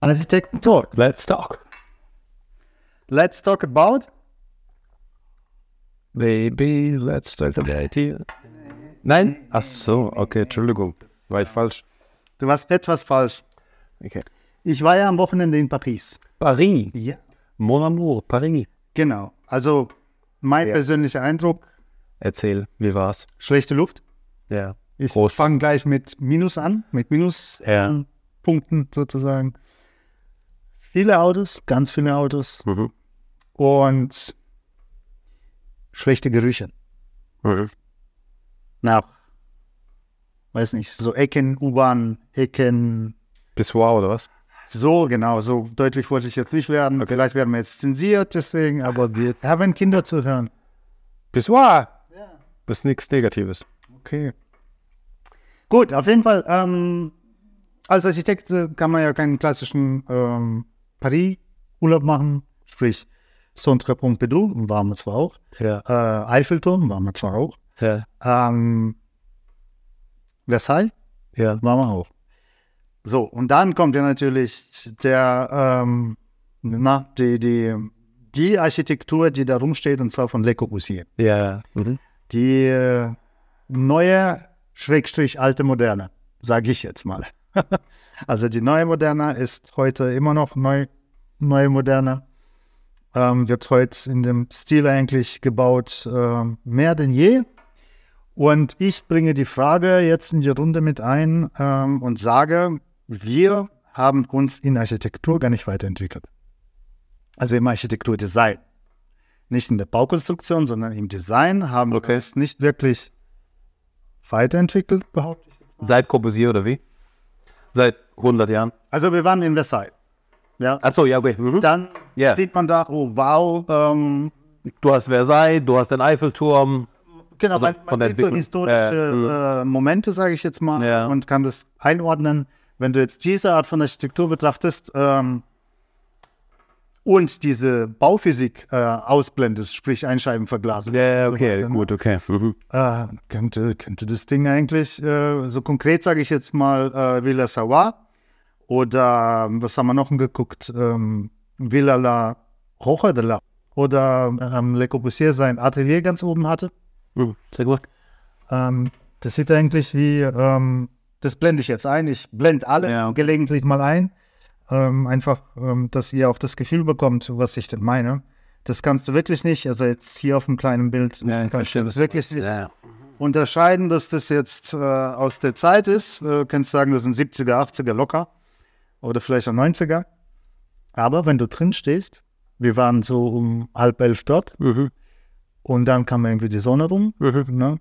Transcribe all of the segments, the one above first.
Architekten Talk. Let's talk. Let's talk about. Baby, let's talk about you. Nein? Ach so, okay, Entschuldigung. War ich falsch? Du warst etwas falsch. Okay. Ich war ja am Wochenende in Paris. Paris. Ja. Mon amour, Paris. Genau. Also mein Ja. persönlicher Eindruck, Erzähl, wie war's? schlechte Luft. Ja. Ich fange gleich mit Minus an, mit Ja. Minuspunkten sozusagen. Viele Autos, ganz viele Autos Mhm. und schlechte Gerüche. Mhm. Nach, weiß nicht, so Ecken, U-Bahn, Ecken, Bis wow, oder was? so genau, so deutlich wollte ich jetzt nicht werden. Vielleicht werden wir jetzt zensiert, deswegen, aber wir haben Kinder zu hören. Bis wow. Das ist nichts Negatives. Okay. Gut, auf jeden Fall, ähm, als Architekt äh, kann man ja keinen klassischen ähm, Paris-Urlaub machen, sprich Centre Pompidou, waren wir zwar auch, Ja. äh, Eiffelturm waren wir zwar auch, Ja. ähm, Versailles Ja. waren wir auch. So, und dann kommt ja natürlich der, ähm, na, die, die, die Architektur, die da rumsteht, und zwar von Le Corbusier. Ja. Mhm. Die äh, neue, Schrägstrich alte Moderne, sage ich jetzt mal. also die neue Moderne ist heute immer noch neu, neue Moderne. Ähm, wird heute in dem Stil eigentlich gebaut, ähm, mehr denn je. Und ich bringe die Frage jetzt in die Runde mit ein ähm, und sage, wir haben uns in Architektur gar nicht weiterentwickelt. Also im Architekturdesign. Nicht in der Baukonstruktion, sondern im Design haben wir Okay. uns nicht wirklich weiterentwickelt, behaupte ich. Seit Corbusier oder wie? Seit 100 Jahren. Also wir waren in Versailles. Ja, Ach so, ja, okay. Mhm. dann Ja. sieht man da, oh wow, ähm, Du hast Versailles, du hast den Eiffelturm. genau, Also man, von man der sieht so historische äh, Momente, sage ich jetzt mal, Ja. und kann das einordnen. Wenn du jetzt diese Art von Architektur betrachtest ähm, und diese Bauphysik äh, ausblendest, sprich Einscheibenverglasung, Ja, so okay, weiter, ne? gut, okay. Mhm. äh, könnte, könnte das Ding eigentlich, äh, so konkret sage ich jetzt mal, äh, Villa Savoie oder was haben wir noch geguckt, ähm, Villa La Roja de la oder ähm, Le Corbusier sein Atelier ganz oben hatte. Mhm. Sehr gut. Ähm, das sieht eigentlich wie, ähm, das blende ich jetzt ein, ich blende alles Ja. gelegentlich mal ein, ähm, einfach, ähm, dass ihr auch das Gefühl bekommt, was ich denn meine. Das kannst du wirklich nicht, also jetzt hier auf dem kleinen Bild, kannst du das wirklich Ja. unterscheiden, dass das jetzt äh, aus der Zeit ist. Äh, kannst sagen, das sind 70er, 80er locker oder vielleicht auch 90er. Aber wenn du drin stehst, wir waren so um halb elf dort Mhm. und dann kam irgendwie die Sonne rum Mhm. ne?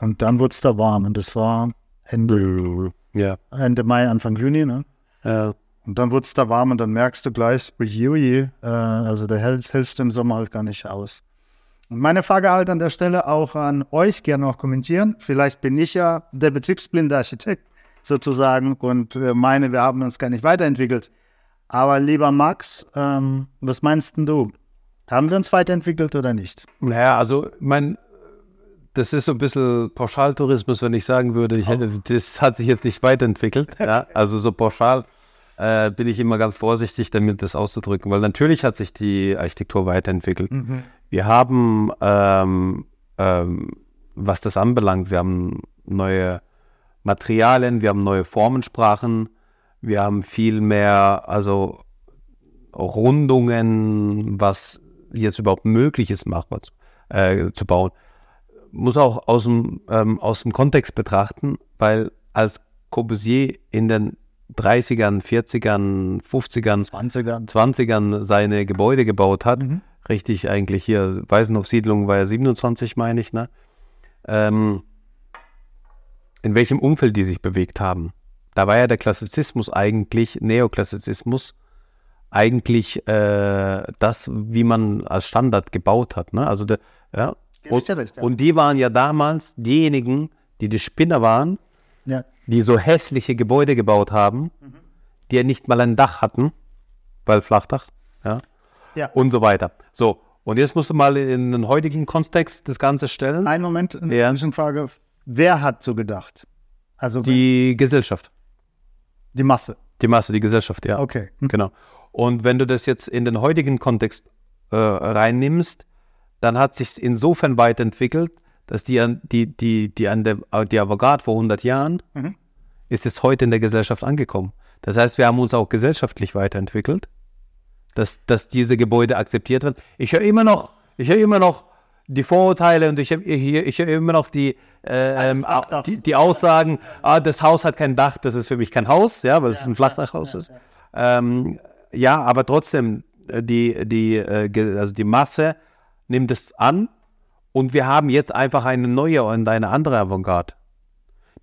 und dann wurde es da warm und das war Ende, Ja. Ende Mai, Anfang Juni. Ne? Äh, Und dann wurde es da warm und dann merkst du gleich, oje, oje, äh, also der hält, hältst du im Sommer halt gar nicht aus. Und meine Frage halt an der Stelle auch an euch, gerne auch kommentieren. Vielleicht bin ich ja der betriebsblinde Architekt sozusagen und äh, meine, wir haben uns gar nicht weiterentwickelt. Aber lieber Max, ähm, was meinst denn du? Haben wir uns weiterentwickelt oder nicht? Naja, also, mein, das ist so ein bisschen Pauschaltourismus, wenn ich sagen würde, ich hätte, das hat sich jetzt nicht weiterentwickelt. ja? Also so pauschal äh, bin ich immer ganz vorsichtig damit, das auszudrücken, weil natürlich hat sich die Architektur weiterentwickelt. Wir haben, ähm, ähm, was das anbelangt, wir haben neue Materialien, wir haben neue Formensprachen, wir haben viel mehr, also Rundungen, was jetzt überhaupt möglich ist, machbar zu, äh, zu bauen. Muss auch aus dem, ähm, aus dem Kontext betrachten, weil als Corbusier in den 30ern, 40ern, 50ern, 20er. 20ern seine Gebäude gebaut hat, Mhm. richtig eigentlich hier, Weißenhof-Siedlung war ja 27, meine ich, ne? Ähm, in welchem Umfeld die sich bewegt haben. Da war ja der Klassizismus eigentlich, Neoklassizismus, eigentlich äh, das, wie man als Standard gebaut hat. Ne? Also der, ja. Ja. Und die waren ja damals diejenigen, die die Spinner waren, Ja. die so hässliche Gebäude gebaut haben, die ja nicht mal ein Dach hatten, weil Flachdach, ja, Ja. und so weiter. So, und jetzt musst du mal in den heutigen Kontext das Ganze stellen. Einen Moment, eine Ja. Zwischenfrage. Wer hat so gedacht? Also die, Gesellschaft. die Masse. Die Masse, die Gesellschaft, ja. Okay. Hm. Genau. Und wenn du das jetzt in den heutigen Kontext äh, reinnimmst, dann hat sich insofern weiterentwickelt, dass die an die die die an der die Avantgarde vor 100 Jahren Mhm. ist es heute in der Gesellschaft angekommen. Das heißt, wir haben uns auch gesellschaftlich weiterentwickelt, dass dass diese Gebäude akzeptiert werden. Ich höre immer noch, ich höre immer noch die Vorurteile und ich höre ich immer noch die äh, ähm, die, die Aussagen, ah, das Haus hat kein Dach, das ist für mich kein Haus, ja, weil es ein Flachdachhaus ist. Ähm, ja, aber trotzdem, äh, die, die, äh, also die Masse nimmt es an und wir haben jetzt einfach eine neue und eine andere Avantgarde,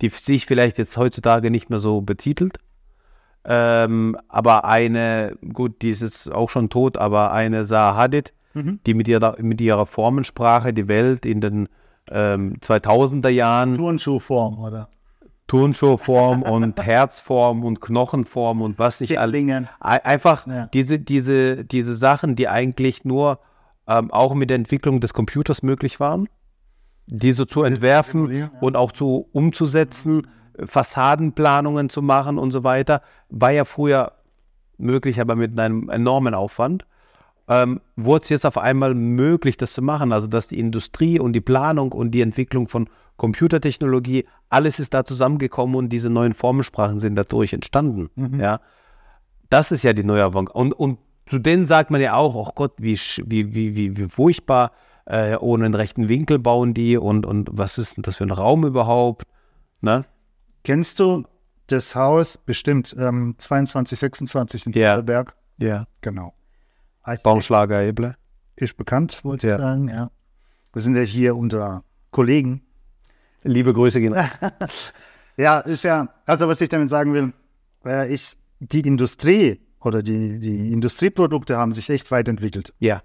die sich vielleicht jetzt heutzutage nicht mehr so betitelt. Ähm, aber eine, gut, die ist jetzt auch schon tot, aber eine Zaha Hadid, Mhm. die mit ihrer, mit ihrer Formensprache die Welt in den ähm, 2000er Jahren Turnschuhform oder Turnschuhform und Herzform und Knochenform und was nicht alles. Einfach Ja. diese, diese, diese Sachen, die eigentlich nur ähm, auch mit der Entwicklung des Computers möglich waren, die so zu entwerfen ja. und auch zu umzusetzen, Fassadenplanungen zu machen und so weiter, war ja früher möglich, aber mit einem enormen Aufwand. Ähm, wurde es jetzt auf einmal möglich, das zu machen. Also, dass die Industrie und die Planung und die Entwicklung von Computertechnologie, alles ist da zusammengekommen und diese neuen Formensprachen sind dadurch entstanden. Ja, das ist ja die neue Avantgarde. Und, und zu denen sagt man ja auch, oh Gott, wie, wie, wie, wie, wie furchtbar, äh, ohne einen rechten Winkel bauen die und, und was ist denn das für ein Raum überhaupt? Ne? Kennst du das Haus bestimmt ähm, 22, 26 in Ja. Heidelberg? Ja. Genau. Baumschlager Eble. Ist bekannt, wollte Ja. ich sagen, ja. Wir sind ja hier unter Kollegen. Liebe Grüße gehen. Ja, ist ja, also was ich damit sagen will, äh, ich, die Industrie oder die, die Industrieprodukte haben sich echt weiterentwickelt. Ja.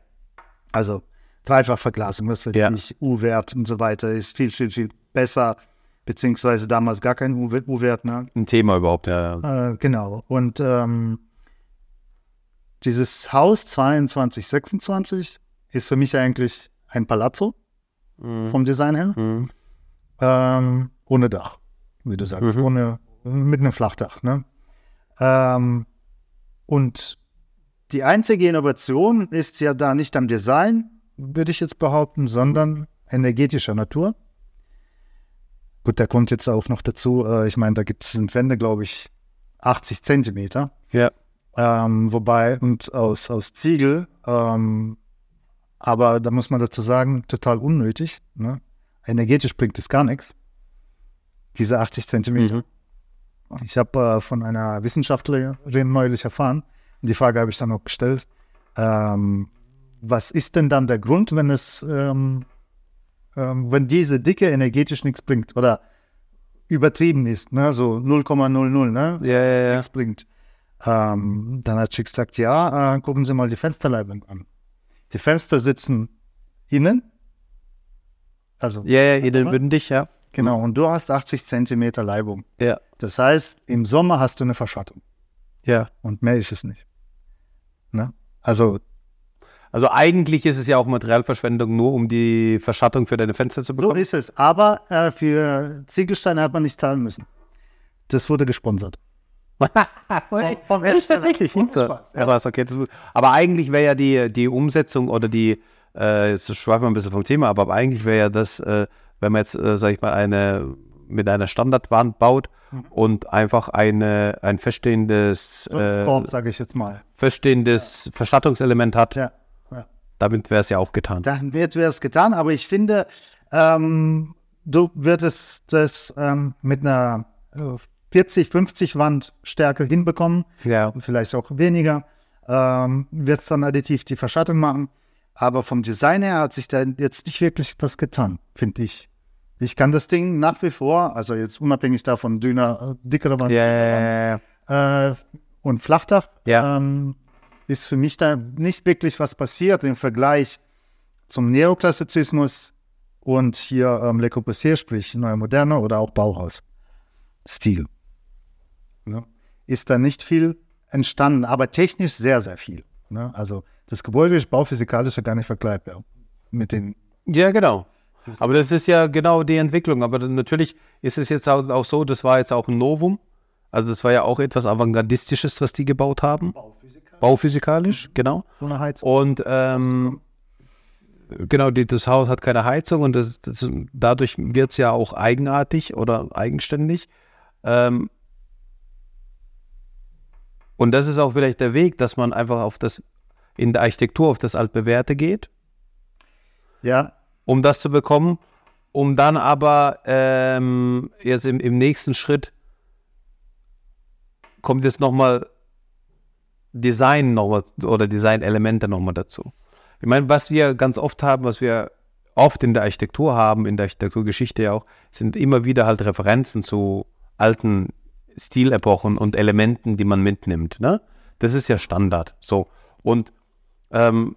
Also Dreifachverglasung, was weiß Ja. ich, U-Wert und so weiter ist viel, viel, viel besser, beziehungsweise damals gar kein U-Wert, ne? Ein Thema überhaupt, ja. ja. Äh, genau. Und ähm, dieses Haus 22, 26 ist für mich eigentlich ein Palazzo vom Design her. Mhm. Ähm, ohne Dach, wie du sagst, Mhm. ohne, mit einem Flachdach. Ne? Ähm, und die einzige Innovation ist ja da nicht am Design, würde ich jetzt behaupten, sondern energetischer Natur. Gut, da kommt jetzt auch noch dazu, äh, ich meine, da gibt es sind Wände, glaube ich, 80 Zentimeter. Ja. Ähm, wobei, und aus, aus Ziegel, ähm, aber da muss man dazu sagen, total unnötig. Ne? Energetisch bringt es gar nichts. Diese 80 Zentimeter. Mhm. Ich habe äh, von einer Wissenschaftlerin neulich erfahren, die Frage habe ich dann auch gestellt, ähm, was ist denn dann der Grund, wenn es, ähm, ähm, wenn diese Dicke energetisch nichts bringt oder übertrieben ist, ne? so 0,00, ne? Ja, ja, ja. nichts bringt. Ähm, dann hat sie gesagt, ja, äh, gucken Sie mal die Fensterleibung an. Die Fenster sitzen innen. Also, Ja, ja, innen bündig, ja. genau, und du hast 80 Zentimeter Leibung. Ja. Das heißt, im Sommer hast du eine Verschattung Ja. und mehr ist es nicht. Ne? Also, Also eigentlich ist es ja auch Materialverschwendung, nur um die Verschattung für deine Fenster zu so bekommen. ist es. Aber äh, für Ziegelsteine hat man nicht zahlen müssen. Das wurde gesponsert. Vom Ist tatsächlich. Spaß, Ja, was, okay. Aber eigentlich wäre ja die, die Umsetzung oder die, äh, jetzt schweifen wir ein bisschen vom Thema, aber eigentlich wäre ja das, äh, wenn man jetzt, äh, sag ich mal, eine mit einer Standardwand baut Mhm. und einfach eine, ein feststehendes, äh, sage ich jetzt mal. feststehendes Verschattungselement hat, Ja. ja. damit wäre es ja auch getan. Dann wird es getan, aber ich finde, ähm, du würdest das ähm, mit einer äh, 40, 50 Wand Stärke hinbekommen, Ja. vielleicht auch weniger, ähm, wird es dann additiv die Verschattung machen. Aber vom Design her hat sich da jetzt nicht wirklich was getan, finde ich. Ich kann das Ding nach wie vor, also jetzt unabhängig davon, dünner, äh, dickere Wand ja, ja, äh, und Flachdach, Ja. ähm, ist für mich da nicht wirklich was passiert im Vergleich zum Neoklassizismus und hier ähm, Le Corbusier, sprich Neue Moderne oder auch Bauhaus-Stil. Ne? Ist da nicht viel entstanden, aber technisch sehr, sehr viel. Ne? Also das Gebäude ist bauphysikalisch ja gar nicht vergleichbar mit den Ja, genau. Aber das ist ja genau die Entwicklung. Aber natürlich ist es jetzt auch, so, das war jetzt auch ein Novum. Also das war ja auch etwas Avantgardistisches, was die gebaut haben. Bauphysiker. Bauphysikalisch, genau. Ohne Heizung. Und ähm, genau, die, das Haus hat keine Heizung und das, das, dadurch wird es ja auch eigenartig oder eigenständig. Ähm, und das ist auch vielleicht der Weg, dass man einfach auf das, in der Architektur auf das Altbewährte geht, Ja, um das zu bekommen, um dann aber ähm, jetzt im, im nächsten Schritt kommt jetzt nochmal Design nochmal oder Designelemente nochmal dazu. Ich meine, was wir ganz oft haben, was wir oft in der Architektur haben, in der Architekturgeschichte ja auch, sind immer wieder halt Referenzen zu alten Stilepochen und Elementen, die man mitnimmt. Ne? Das ist ja Standard. So. Und ähm,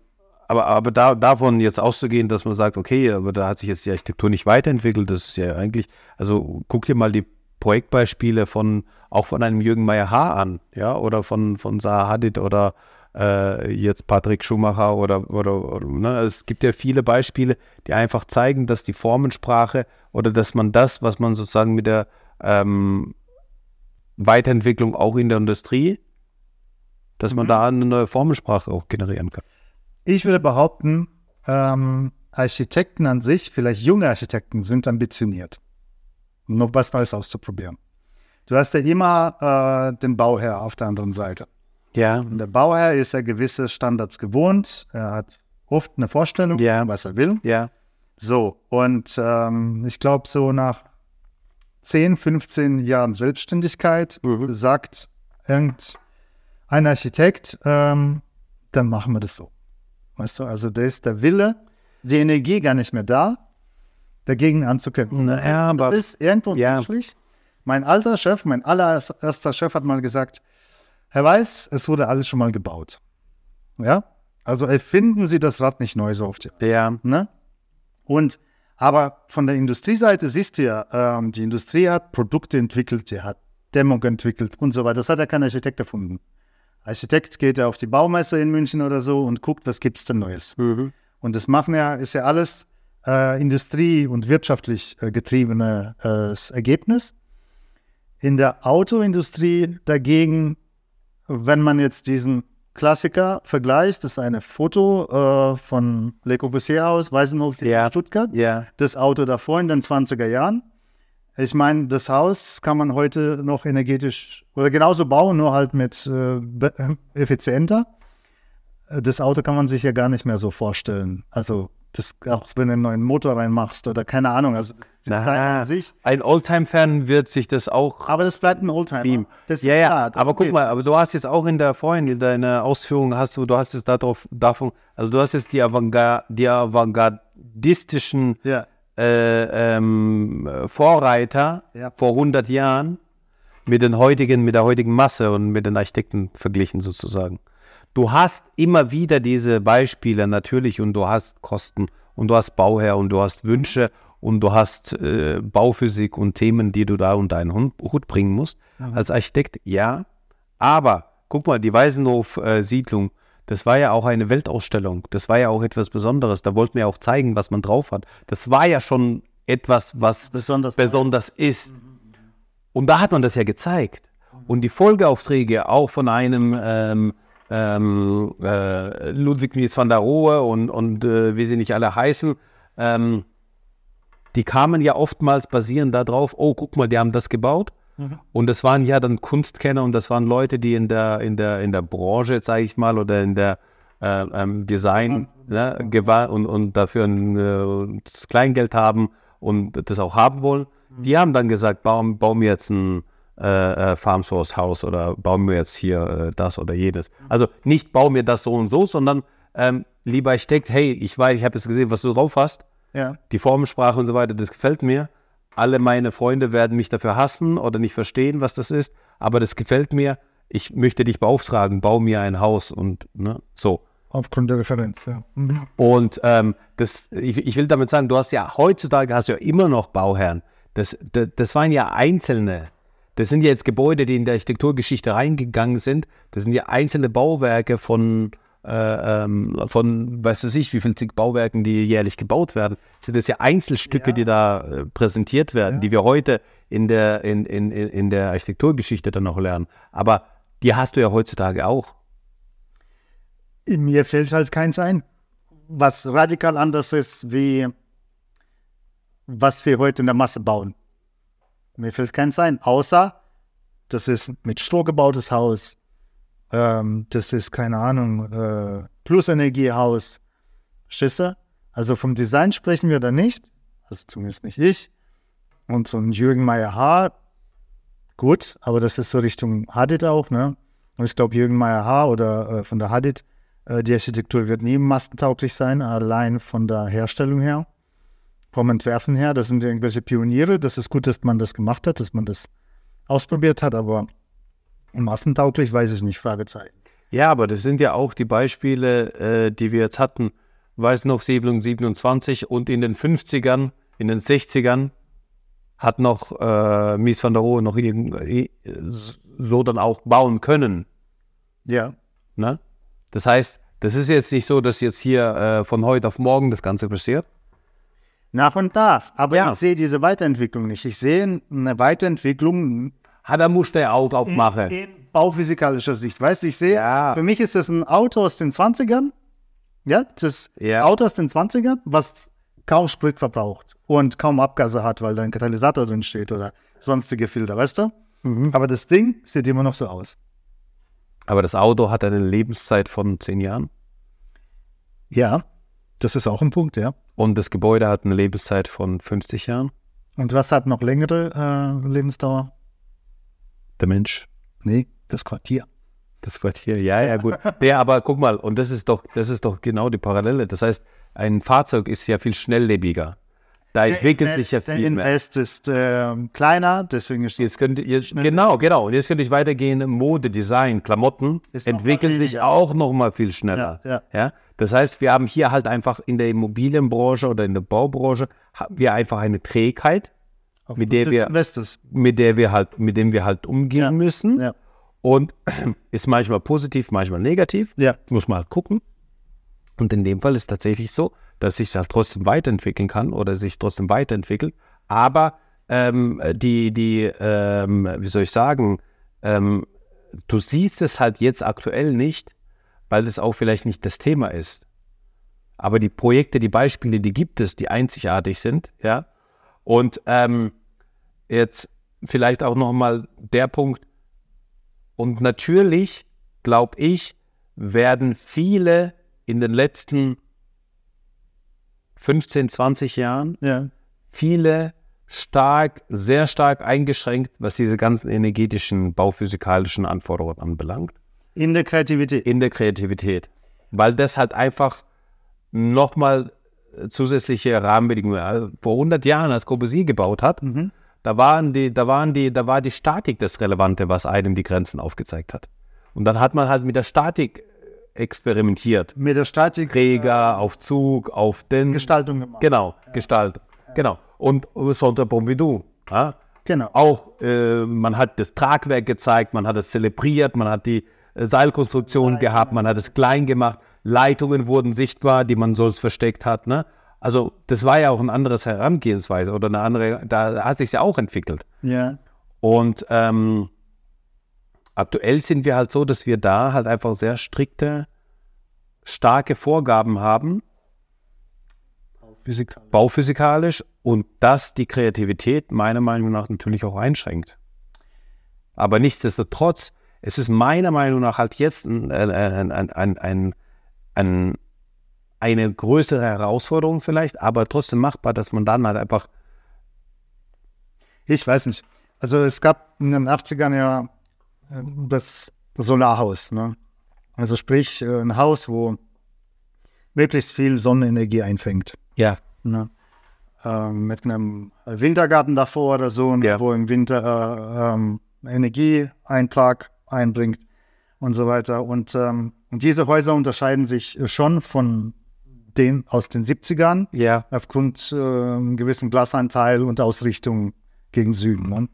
aber, aber da, davon jetzt auszugehen, dass man sagt, okay, aber da hat sich jetzt die Architektur nicht weiterentwickelt, das ist ja eigentlich, also guck dir mal die Projektbeispiele von, auch von einem Jürgen Meyer Haar an, ja, oder von, von Zaha Hadid oder äh, jetzt Patrick Schumacher oder, oder, oder ne? es gibt ja viele Beispiele, die einfach zeigen, dass die Formensprache oder dass man das, was man sozusagen mit der ähm, Weiterentwicklung auch in der Industrie, dass man Mhm. da eine neue Formensprache auch generieren kann. Ich würde behaupten, ähm, Architekten an sich, vielleicht junge Architekten, sind ambitioniert, um noch was Neues auszuprobieren. Du hast ja immer äh, den Bauherr auf der anderen Seite. Ja, Und der Bauherr ist ja gewisse Standards gewohnt. Er hat oft eine Vorstellung, Ja. was er will. ja, So, und ähm, ich glaube, so nach 10, 15 Jahren Selbstständigkeit Mhm. sagt irgendein Architekt, ähm, dann machen wir das so. Weißt du, also da ist der Wille, die Energie gar nicht mehr da, dagegen anzukämpfen. Na das, ja, ist, aber- das ist irgendwo ja. menschlich. Mein alter Chef, mein allererster Chef hat mal gesagt, Herr Weiß, es wurde alles schon mal gebaut. Ja, also erfinden Sie das Rad nicht neu so oft. ja, Ne? Und aber von der Industrieseite siehst du ja, ähm, die Industrie hat Produkte entwickelt, die hat Dämmung entwickelt und so weiter. Das hat ja kein Architekt erfunden. Architekt geht ja auf die Baumesse in München oder so und guckt, was gibt's denn Neues. mhm. Und das machen ja, ist ja alles äh, industrie- und wirtschaftlich äh, getriebenes Ergebnis. In der Autoindustrie dagegen, wenn man jetzt diesen Klassiker vergleicht, das ist eine Foto äh, von Le Corbusier Haus, Weißenhof Ja. Stuttgart, ja, das Auto davor in den 20er Jahren. Ich meine, das Haus kann man heute noch energetisch oder genauso bauen, nur halt mit äh, äh, effizienter. Äh, Das Auto kann man sich ja gar nicht mehr so vorstellen. Also das, auch wenn du einen neuen Motor reinmachst oder keine Ahnung. Also das Na, an sich. ein Oldtime-Fan wird sich das auch Aber das bleibt ein Oldtimer. Beam. Das ist Ja, ja, klar, aber guck mal, aber du hast jetzt auch in der vorhin in deiner Ausführung hast du, du hast jetzt darauf, davon, also du hast jetzt die, Avantgar die avantgardistischen Ja, äh, ähm, äh, Vorreiter Ja. vor 100 Jahren mit den heutigen, mit der heutigen Masse und mit den Architekten verglichen sozusagen. Du hast immer wieder diese Beispiele natürlich und du hast Kosten und du hast Bauherr und du hast Wünsche und du hast äh, Bauphysik und Themen, die du da unter einen Hut, bringen musst. Als Architekt, ja. Aber guck mal, die Weisenhof-Siedlung, das war ja auch eine Weltausstellung. Das war ja auch etwas Besonderes. Da wollten wir auch zeigen, was man drauf hat. Das war ja schon etwas, was besonders. besonders ist. Und da hat man das ja gezeigt. Und die Folgeaufträge auch von einem ähm, ähm, äh, Ludwig Mies van der Rohe und, und äh, wie sie nicht alle heißen, ähm, die kamen ja oftmals basierend darauf, oh, guck mal, die haben das gebaut. Und das waren ja dann Kunstkenner und das waren Leute, die in der, in der, in der Branche, sage ich mal, oder in der äh, ähm, Design ne, und, und dafür ein äh, das Kleingeld haben und das auch haben wollen. Die haben dann gesagt, bauen, bauen wir jetzt ein äh, äh, Farmsource Haus oder bauen wir jetzt hier äh, das oder jenes. Also nicht bauen wir das so und so, sondern ähm, lieber Architekt, hey, ich weiß, ich habe jetzt gesehen, was du drauf hast Ja. die Formensprache und so weiter, das gefällt mir. Alle meine Freunde werden mich dafür hassen oder nicht verstehen, was das ist, aber das gefällt mir. Ich möchte dich beauftragen, bau mir ein Haus und ne, so. Aufgrund der Referenz, ja. Mhm. Und ähm, das, ich, ich will damit sagen, du hast ja heutzutage hast du ja immer noch Bauherren. Das, das, das waren ja einzelne. Das sind ja jetzt Gebäude, die in der Architekturgeschichte reingegangen sind. Das sind ja einzelne Bauwerke von, äh, äh, ähm, von, weißt du sich, wie viel zig Bauwerken, die jährlich gebaut werden, sind das ja Einzelstücke, Ja. die da äh, präsentiert werden, Ja. die wir heute in der, in, in, in in der Architekturgeschichte dann noch lernen. Aber die hast du ja heutzutage auch. Mir fällt halt keins ein, was radikal anders ist, wie was wir heute in der Masse bauen. Mir fällt keins ein, außer das ist mit Stroh gebautes Haus, ähm, das ist, keine Ahnung, äh, Plusenergiehaus. Verstehst du? Also vom Design sprechen wir da nicht, also zumindest nicht ich. Und so ein Jürgen Meyer Haar, gut, aber das ist so Richtung Hadid auch, ne? Und ich glaube, Jürgen Meyer Haar oder äh, von der Hadid, äh, die Architektur wird nie massentauglich sein, allein von der Herstellung her, vom Entwerfen her. Das sind irgendwelche Pioniere. Das ist gut, dass man das gemacht hat, dass man das ausprobiert hat, aber massentauglich weiß ich nicht, Fragezeichen. Ja, aber das sind ja auch die Beispiele, äh, die wir jetzt hatten. Weiß noch, Siedlung 27 und in den 50ern, in den 60ern hat noch äh, Mies van der Rohe noch irgendwie so dann auch bauen können. Ja. Ne? Das heißt, das ist jetzt nicht so, dass jetzt hier äh, von heute auf morgen das Ganze passiert. Nach und nach. Aber Ja. ich sehe diese Weiterentwicklung nicht. Ich sehe eine Weiterentwicklung Hat er musste er auch aufmachen. in bauphysikalischer Sicht. Weißt du, ich sehe, Ja. für mich ist das ein Auto aus den 20ern. Ja, das Ja. Auto aus den 20ern, was kaum Sprit verbraucht und kaum Abgase hat, weil da ein Katalysator drin steht oder sonstige Filter, weißt du? Mhm. Aber das Ding sieht immer noch so aus. Aber das Auto hat eine Lebenszeit von zehn Jahren Ja, das ist auch ein Punkt, ja. und das Gebäude hat eine Lebenszeit von 50 Jahren. Und was hat noch längere äh, Lebensdauer? Der Mensch Nee, das Quartier. Das Quartier, ja, ja, gut. Ja, aber guck mal, und das ist doch, das ist doch genau die Parallele. Das heißt, ein Fahrzeug ist ja viel schnelllebiger. Da entwickelt sich ja der viel mehr. Invest ist äh, kleiner, deswegen ist Jetzt könnte ihr, genau, genau. Und jetzt könnte ich weitergehen. Mode, Design, Klamotten entwickelt mal sich auch noch mal viel schneller. Ja, ja. Das heißt, wir haben hier halt einfach in der Immobilienbranche oder in der Baubranche haben wir einfach eine Trägheit, mit der wir, Investors. mit der wir halt, mit dem wir halt umgehen Ja, müssen. Ja. Und ist manchmal positiv, manchmal negativ. Ja. Muss man halt gucken. Und in dem Fall ist tatsächlich so, dass sich halt trotzdem weiterentwickeln kann oder sich trotzdem weiterentwickelt. Aber ähm, die, die, ähm, wie soll ich sagen, ähm, du siehst es halt jetzt aktuell nicht, weil es auch vielleicht nicht das Thema ist. Aber die Projekte, die Beispiele, die gibt es, die einzigartig sind, ja. Und ähm, jetzt vielleicht auch nochmal der Punkt, und natürlich, glaube ich, werden viele in den letzten 15, 20 Jahren, Ja. viele stark, sehr stark eingeschränkt, was diese ganzen energetischen, bauphysikalischen Anforderungen anbelangt, In der Kreativität. in der Kreativität. Weil das halt einfach nochmal zusätzliche Rahmenbedingungen, also vor 100 Jahren, als Corbusier gebaut hat, da waren die, da waren die, da war die Statik das Relevante, was einem die Grenzen aufgezeigt hat. Und dann hat man halt mit der Statik experimentiert. Mit der Statik Träger, auf Zug, auf den. Gestaltung gemacht. Genau, Gestaltung. Genau. Und Centre Pompidou. Ja? Genau. Auch, äh, man hat das Tragwerk gezeigt, man hat es zelebriert, man hat die äh, Seilkonstruktion gehabt, man hat es klein gemacht, Leitungen wurden sichtbar, die man sonst versteckt hat. Ne? Also das war ja auch ein anderes Herangehensweise oder eine andere, da hat sich ja auch entwickelt. Ja. Und ähm, aktuell sind wir halt so, dass wir da halt einfach sehr strikte, starke Vorgaben haben, Physikal. bauphysikalisch, und das die Kreativität meiner Meinung nach natürlich auch einschränkt. Aber nichtsdestotrotz, es ist meiner Meinung nach halt jetzt ein, ein, ein, ein, ein, ein, ein, eine größere Herausforderung vielleicht, aber trotzdem machbar, dass man dann halt einfach Ich weiß nicht. Also es gab in den 80ern ja das Solarhaus. Ne? Also sprich äh, ein Haus, wo möglichst viel Sonnenenergie einfängt. ja, Ne? Ähm, mit einem Wintergarten davor oder so, ne, Ja. wo im Winter äh, ähm, Energieeintrag einbringt und so weiter. Und, ähm, und diese Häuser unterscheiden sich schon von den aus den 70ern ja, aufgrund äh, gewissen Glasanteil und Ausrichtung gegen Süden. Ne?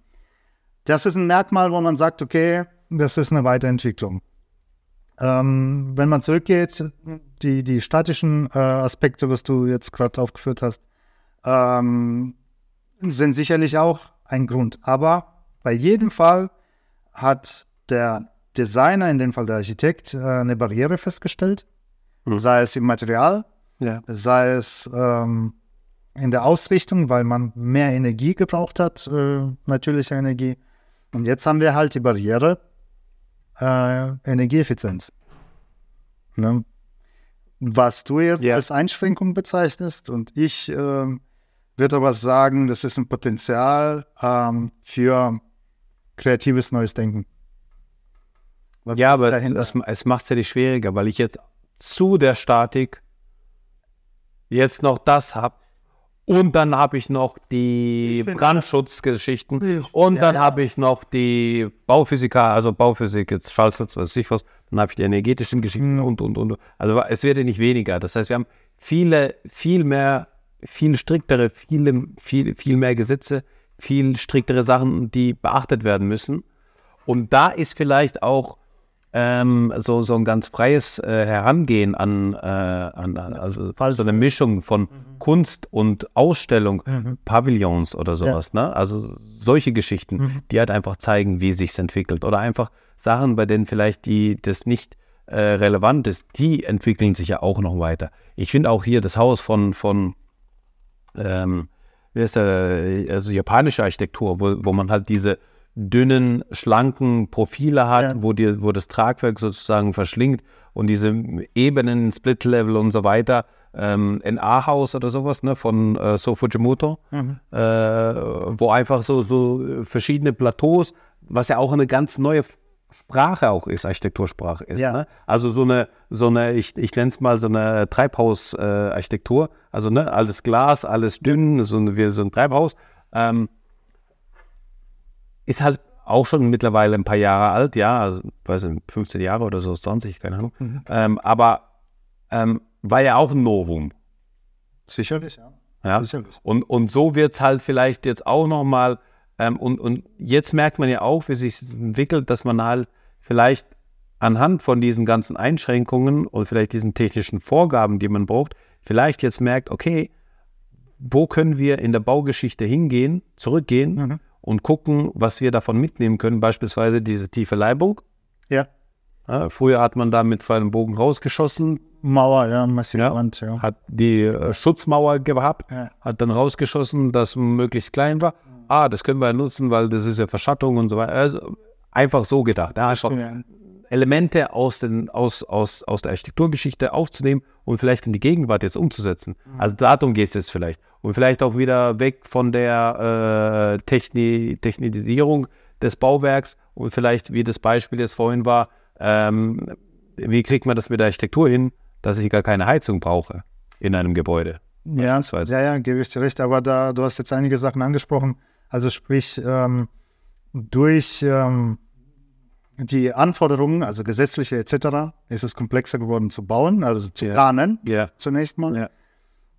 Das ist ein Merkmal, wo man sagt, okay, das ist eine Weiterentwicklung. Ähm, wenn man zurückgeht, die, die statischen äh, Aspekte, was du jetzt gerade aufgeführt hast, ähm, sind sicherlich auch ein Grund. Aber bei jedem Fall hat der Designer, in dem Fall der Architekt, äh, eine Barriere festgestellt, Mhm. sei es im Material, Ja. sei es ähm, in der Ausrichtung, weil man mehr Energie gebraucht hat, äh, natürliche Energie. Und jetzt haben wir halt die Barriere äh, Energieeffizienz. Ne? Was du jetzt Ja. als Einschränkung bezeichnest und ich ähm, würde aber sagen, das ist ein Potenzial ähm, für kreatives neues Denken. Was Ja, aber das, es macht es ja nicht schwieriger, weil ich jetzt zu der Statik jetzt noch das habe. Und dann habe ich noch die Ich Brandschutzgeschichten. Und Ja, dann ja. habe ich noch die Bauphysiker, also Bauphysik, jetzt Schallschutz, was weiß ich was. Dann habe ich die energetischen Geschichten Mhm. und, und, und. Also es wird ja nicht weniger. Das heißt, wir haben viele, viel mehr, viel striktere, viele, viel, viel mehr Gesetze, viel striktere Sachen, die beachtet werden müssen. Und da ist vielleicht auch ähm, so, so ein ganz freies äh, Herangehen an, äh, an also so eine Mischung von Kunst und Ausstellung, Mhm. Pavillons oder sowas, ne? Also solche Geschichten, Mhm. die halt einfach zeigen, wie sich's entwickelt. Oder einfach Sachen, bei denen vielleicht die das nicht äh, relevant ist, die entwickeln sich ja auch noch weiter. Ich finde auch hier das Haus von, von ähm, wie ist der, also japanische Architektur, wo, wo man halt diese dünnen, schlanken Profile hat, Ja. wo, die, wo das Tragwerk sozusagen verschlingt und diese Ebenen, Split-Level und so weiter. Ähm, NA-Haus oder sowas, ne, von äh, So Fujimoto, Mhm. äh, wo einfach so, so verschiedene Plateaus, was ja auch eine ganz neue Sprache auch ist, Architektursprache ist. Ja. Ne? Also so eine, so eine, ich, ich nenne es mal so eine Treibhaus-Architektur. Äh, also ne, alles Glas, alles dünn, so, ein- wie so ein Treibhaus. Ähm, ist halt auch schon mittlerweile ein paar Jahre alt, ja, also weiß nicht, 15 Jahre oder so, 20, keine Ahnung. Ähm, aber ähm, war ja auch ein Novum. Sicherlich, ja. Ja? Sicherlich. Und, und so wird es halt vielleicht jetzt auch nochmal, ähm, und, und jetzt merkt man ja auch, wie sich entwickelt, dass man halt vielleicht anhand von diesen ganzen Einschränkungen und vielleicht diesen technischen Vorgaben, die man braucht, vielleicht jetzt merkt, okay, wo können wir in der Baugeschichte hingehen, zurückgehen Mhm. Und gucken, was wir davon mitnehmen können, beispielsweise diese tiefe Leibung. Ja. Ja, früher hat man da mit und Bogen rausgeschossen, Mauer, ja, massive Ja. Wand, ja. hat die äh, Schutzmauer gehabt, Ja. hat dann rausgeschossen, dass möglichst klein war. Ah, das können wir nutzen, weil das ist ja Verschattung und so weiter. Also einfach so gedacht. Ja, Ja. Elemente aus, den, aus, aus, aus der Architekturgeschichte aufzunehmen und vielleicht in die Gegenwart jetzt umzusetzen. Also darum geht es jetzt vielleicht. Und vielleicht auch wieder weg von der äh, Techni Technisierung des Bauwerks und vielleicht, wie das Beispiel jetzt vorhin war, ähm, wie kriegt man das mit der Architektur hin, dass ich gar keine Heizung brauche in einem Gebäude? Ja, ja, ja, gebe ich dir recht. Aber da, du hast jetzt einige Sachen angesprochen. Also sprich, ähm, durch ähm, die Anforderungen, also gesetzliche etc., ist es komplexer geworden zu bauen, also zu planen Ja. zunächst mal. Ja.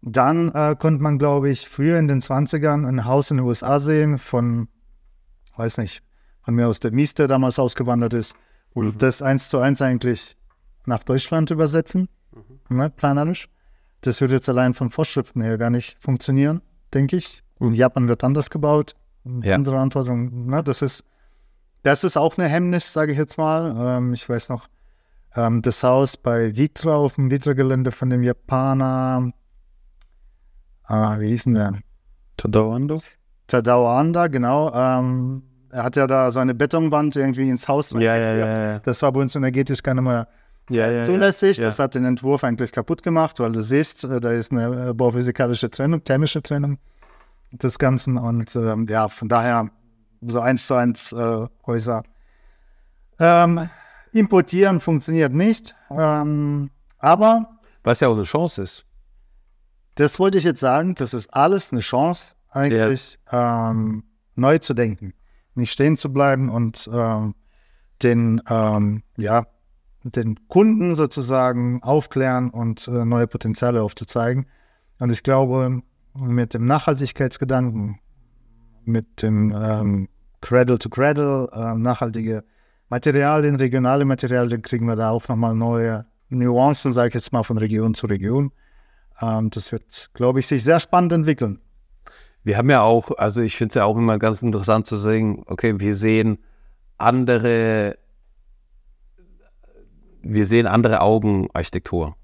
Dann äh, konnte man, glaube ich, früher in den 20ern ein Haus in den USA sehen von, weiß nicht, von mir aus der Mies, der damals ausgewandert ist, und das eins zu eins eigentlich nach Deutschland übersetzen, ne, planerisch. Das würde jetzt allein von Vorschriften her gar nicht funktionieren, denke ich. In Japan wird anders gebaut, Ja. andere Anforderungen. Ne, das ist, das ist auch eine Hemmnis, sage ich jetzt mal. Ähm, ich weiß noch, ähm, das Haus bei Vitra auf dem Vitra-Gelände von dem Japaner, ah, wie hieß denn der? Tadawando? Tadao Anda, genau. Ähm, er hat ja da so eine Betonwand irgendwie ins Haus. Ja, ja, reingeführt. ja, ja. Das war bei uns energetisch gar nicht mehr Ja, ja, zulässig. ja. Das hat den Entwurf eigentlich kaputt gemacht, weil du siehst, äh, da ist eine äh, bauphysikalische Trennung, thermische Trennung des Ganzen. Und ähm, ja, von daher so eins zu eins äh, Häuser. Ähm, importieren funktioniert nicht. Ähm, aber Was ja auch eine Chance ist. das wollte ich jetzt sagen, das ist alles eine Chance, eigentlich ähm, neu zu denken. Nicht stehen zu bleiben und ähm, den, ähm, ja, den Kunden sozusagen aufklären und äh, neue Potenziale aufzuzeigen. Und ich glaube, mit dem Nachhaltigkeitsgedanken, mit dem ähm, Cradle to Cradle, äh, nachhaltige Materialien, regionale Materialien, kriegen wir da auch nochmal neue Nuancen, sage ich jetzt mal, von Region zu Region. Ähm, das wird, glaube ich, sich sehr spannend entwickeln. Wir haben ja auch, also ich finde es ja auch immer ganz interessant zu sehen, okay, wir sehen andere, wir sehen andere Augenarchitektur.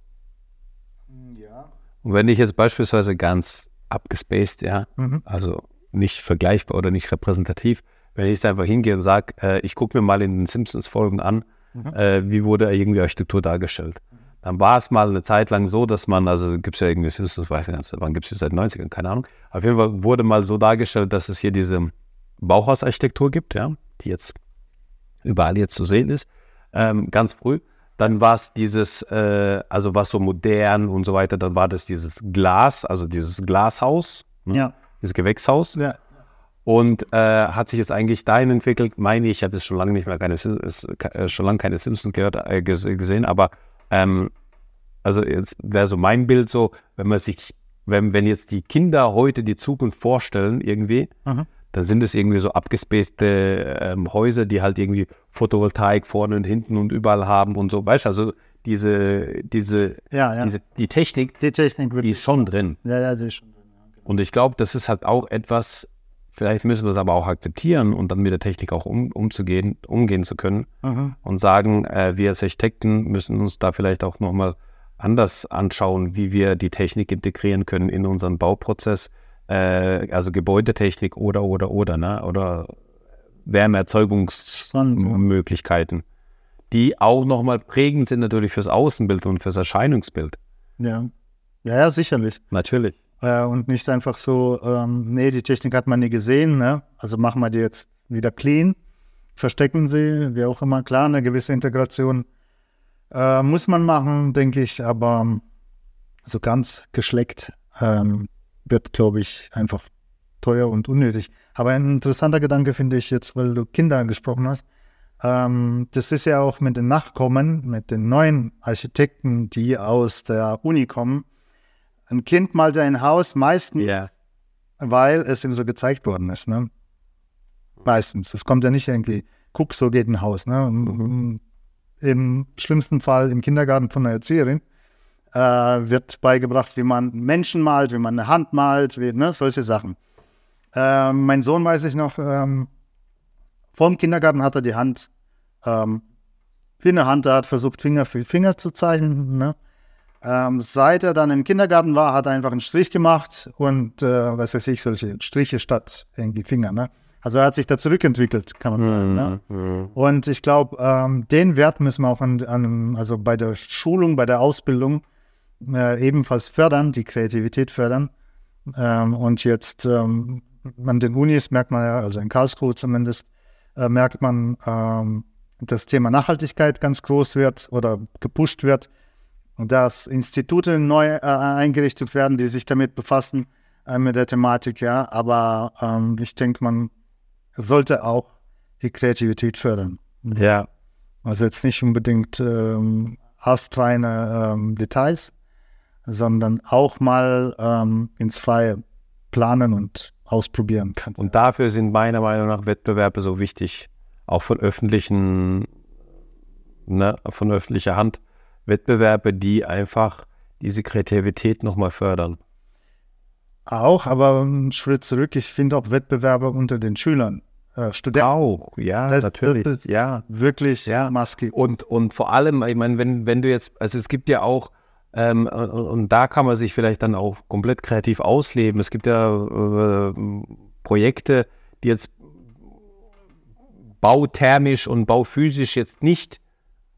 Ja. Und wenn ich jetzt beispielsweise ganz abgespaced, ja, mhm. also nicht vergleichbar oder nicht repräsentativ, wenn ich jetzt einfach hingehe und sage, äh, ich gucke mir mal in den Simpsons-Folgen an, mhm. äh, wie wurde irgendwie Architektur dargestellt. Dann war es mal eine Zeit lang so, dass man, also gibt es ja irgendwie Simpsons, weiß ich nicht, wann gibt es das seit 90ern, keine Ahnung. Auf jeden Fall wurde mal so dargestellt, dass es hier diese Bauhausarchitektur gibt, ja, die jetzt überall jetzt zu sehen ist, ähm, ganz früh. Dann war es dieses, äh, also was so modern und so weiter, dann war das dieses Glas, also dieses Glashaus, ne? ja. Dieses Gewächshaus. Ja. Und äh, hat sich jetzt eigentlich dahin entwickelt, meine ich, ich habe jetzt schon lange nicht mehr keine, äh, schon lange keine Simpsons gehört, äh, gesehen, aber ähm, also jetzt wäre so mein Bild so, wenn man sich, wenn, wenn jetzt die Kinder heute die Zukunft vorstellen irgendwie, mhm. dann sind es irgendwie so abgespacete ähm, Häuser, die halt irgendwie Photovoltaik vorne und hinten und überall haben und so, weißt du, also diese, diese, ja, ja. diese die Technik, die Technik ist schon drin. Ja, ja, die ist schon. Und ich glaube, das ist halt auch etwas, Vielleicht müssen wir es aber auch akzeptieren und dann mit der Technik auch um, umzugehen, umgehen zu können mhm. und sagen, äh, wir als Architekten müssen uns da vielleicht auch nochmal anders anschauen, wie wir die Technik integrieren können in unseren Bauprozess, äh, also Gebäudetechnik oder, oder, oder, ne? oder Wärmeerzeugungsmöglichkeiten, die auch nochmal prägend sind natürlich fürs Außenbild und fürs Erscheinungsbild. Ja, ja, ja sicherlich. Natürlich. Äh, und nicht einfach so, ähm, nee, die Technik hat man nie gesehen, ne? also machen wir die jetzt wieder clean, verstecken sie, wie auch immer. Klar, eine gewisse Integration äh, muss man machen, denke ich, aber so ganz geschleckt ähm, wird, glaube ich, einfach teuer und unnötig. Aber ein interessanter Gedanke finde ich jetzt, weil du Kinder angesprochen hast. Ähm, das ist ja auch mit den Nachkommen, mit den neuen Architekten, die aus der Uni kommen, ein Kind malt ein Haus meistens, yeah. weil es ihm so gezeigt worden ist. Ne? Meistens. Es kommt ja nicht irgendwie, guck, so geht ein Haus. Ne? Mhm. Im schlimmsten Fall im Kindergarten von einer Erzieherin äh, wird beigebracht, wie man Menschen malt, wie man eine Hand malt, wie, ne? solche Sachen. Äh, mein Sohn weiß ich noch, ähm, vor dem Kindergarten hat er die Hand ähm, wie eine Hand, er hat versucht, Finger für Finger zu zeichnen. Ne? Ähm, seit er dann im Kindergarten war, hat er einfach einen Strich gemacht und, äh, was weiß ich, solche Striche statt irgendwie Finger. Ne? Also er hat sich da zurückentwickelt, kann man sagen. Ne? Mhm. Ne? Und ich glaube, ähm, den Wert müssen wir auch an, an, also bei der Schulung, bei der Ausbildung äh, ebenfalls fördern, die Kreativität fördern. Ähm, und jetzt ähm, an den Unis merkt man ja, also in Karlsruhe zumindest, äh, merkt man, ähm, das Thema Nachhaltigkeit ganz groß wird oder gepusht wird dass Institute neu äh, eingerichtet werden, die sich damit befassen, äh, mit der Thematik, ja. Aber ähm, ich denke, man sollte auch die Kreativität fördern. Ja. Also jetzt nicht unbedingt ähm, astreine ähm, Details, sondern auch mal ähm, ins Freie planen und ausprobieren kann. Und dafür sind meiner Meinung nach Wettbewerbe so wichtig, auch von öffentlichen, ne, von öffentlicher Hand Wettbewerbe, die einfach diese Kreativität nochmal fördern. Auch, aber einen Schritt zurück, ich finde auch Wettbewerbe unter den Schülern. Äh, Studenten. Auch, ja, das, natürlich. Das ja, wirklich ja. maskiert. Und, und vor allem, ich meine, wenn, wenn du jetzt, also es gibt ja auch, ähm, und, und, da kann man sich vielleicht dann auch komplett kreativ ausleben. Es gibt ja äh, Projekte, die jetzt bauthermisch und bauphysisch jetzt nicht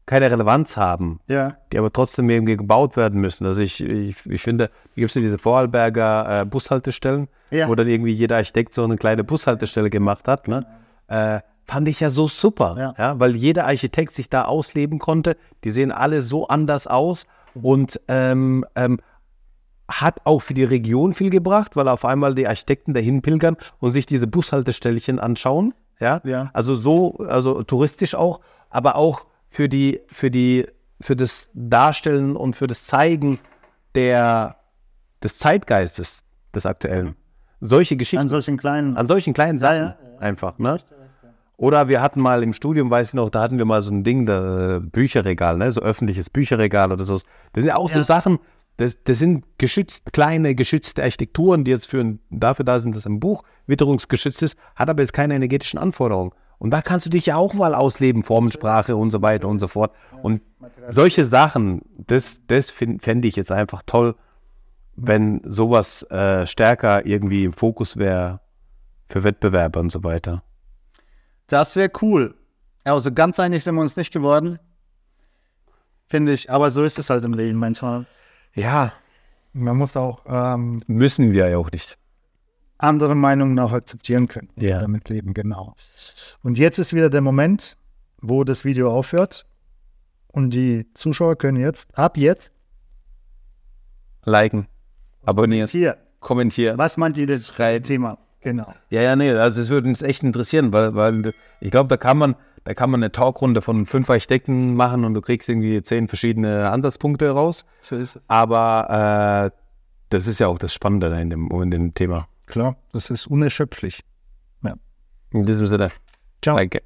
keine Relevanz haben, ja. die aber trotzdem irgendwie gebaut werden müssen. Also ich, ich, ich finde, gibt es ja diese Vorarlberger äh, Bushaltestellen, ja. wo dann irgendwie jeder Architekt so eine kleine Bushaltestelle gemacht hat. Ne? Äh, fand ich ja so super, ja. ja. weil jeder Architekt sich da ausleben konnte. Die sehen alle so anders aus und ähm, ähm, hat auch für die Region viel gebracht, weil auf einmal die Architekten dahin pilgern und sich diese Bushaltestellchen anschauen. Ja? ja. Also so, also touristisch auch, aber auch für die, für die, für das Darstellen und für das Zeigen der, des Zeitgeistes des Aktuellen. Solche Geschichten. An solchen kleinen. An solchen kleinen Sachen ja, ja, ja. einfach, ne? Oder wir hatten mal im Studium, weiß ich noch, da hatten wir mal so ein Ding, da, Bücherregal, ne? so öffentliches Bücherregal oder so. Das sind ja auch Ja. so Sachen, das, das sind geschützt, kleine, geschützte Architekturen, die jetzt für dafür da sind, dass ein Buch witterungsgeschützt ist, hat aber jetzt keine energetischen Anforderungen. Und da kannst du dich ja auch mal ausleben, Formensprache und so weiter und so fort. Und solche Sachen, das, das fände ich jetzt einfach toll, wenn sowas äh, stärker irgendwie im Fokus wäre für Wettbewerber und so weiter. Das wäre cool. Also ganz einig sind wir uns nicht geworden. Finde ich, aber so ist es halt im Leben manchmal. Ja, Man muss auch ähm, müssen wir ja auch nicht. Andere Meinungen auch akzeptieren können. und Ja. Damit leben, genau. Und jetzt ist wieder der Moment, wo das Video aufhört. Und die Zuschauer können jetzt, ab jetzt, Liken, abonnieren, hier, kommentieren. was meint ihr das Schreiben. Thema? Genau. Ja, ja, nee, also es würde uns echt interessieren, weil, weil ich glaube, da kann man, da kann man eine Talkrunde von fünf Architekten machen und du kriegst irgendwie zehn verschiedene Ansatzpunkte raus. So ist es. Aber äh, das ist ja auch das Spannende in dem, in dem Thema. Klar, das ist unerschöpflich. In diesem Sinne, Ciao. danke.